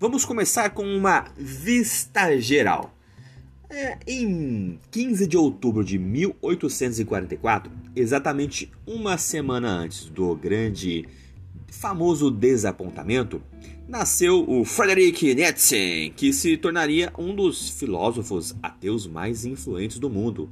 Vamos começar com uma vista geral. É, em 15 de outubro de 1844, exatamente uma semana antes do grande famoso desapontamento, nasceu o Friedrich Nietzsche, que se tornaria um dos filósofos ateus mais influentes do mundo.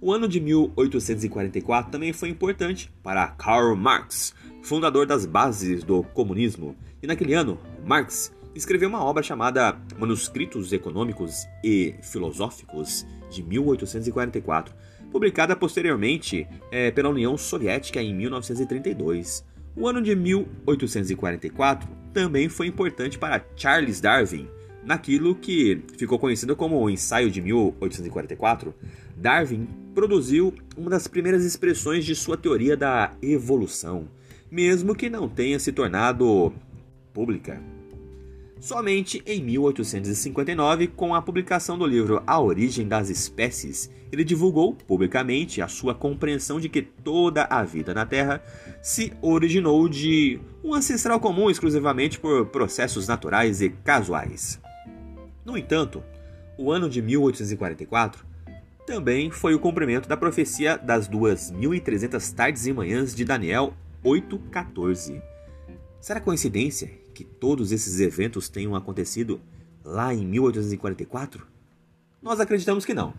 O ano de 1844 também foi importante para Karl Marx, fundador das bases do comunismo. E naquele ano, Marx escreveu uma obra chamada Manuscritos Econômicos e Filosóficos de 1844, publicada posteriormente é, pela União Soviética em 1932. O ano de 1844 também foi importante para Charles Darwin. Naquilo que ficou conhecido como o Ensaio de 1844, Darwin produziu uma das primeiras expressões de sua teoria da evolução, mesmo que não tenha se tornado pública. Somente em 1859, com a publicação do livro A Origem das Espécies, ele divulgou publicamente a sua compreensão de que toda a vida na Terra se originou de um ancestral comum exclusivamente por processos naturais e casuais. No entanto, o ano de 1844 também foi o cumprimento da profecia das 2.300 tardes e manhãs de Daniel 8,14. Será coincidência que todos esses eventos tenham acontecido lá em 1844? Nós acreditamos que não.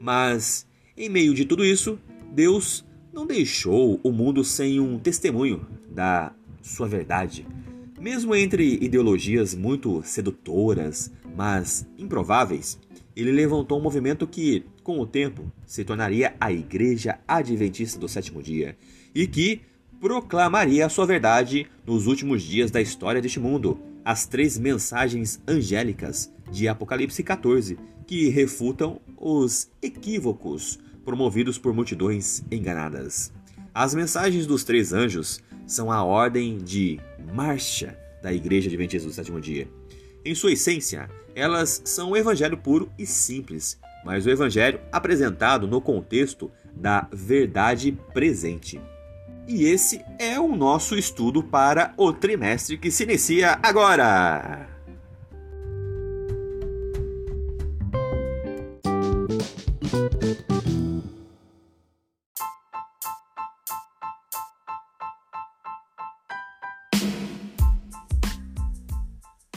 Mas, em meio de tudo isso, Deus não deixou o mundo sem um testemunho da sua verdade. Mesmo entre ideologias muito sedutoras, mas improváveis, ele levantou um movimento que, com o tempo, se tornaria a Igreja Adventista do Sétimo Dia e que proclamaria a sua verdade nos últimos dias da história deste mundo, as três mensagens angélicas de Apocalipse 14, que refutam os equívocos promovidos por multidões enganadas. As mensagens dos três anjos são a ordem de marcha da Igreja Adventista do Sétimo Dia. Em sua essência, elas são o evangelho puro e simples, mas o evangelho apresentado no contexto da verdade presente. E esse é o nosso estudo para o trimestre que se inicia agora.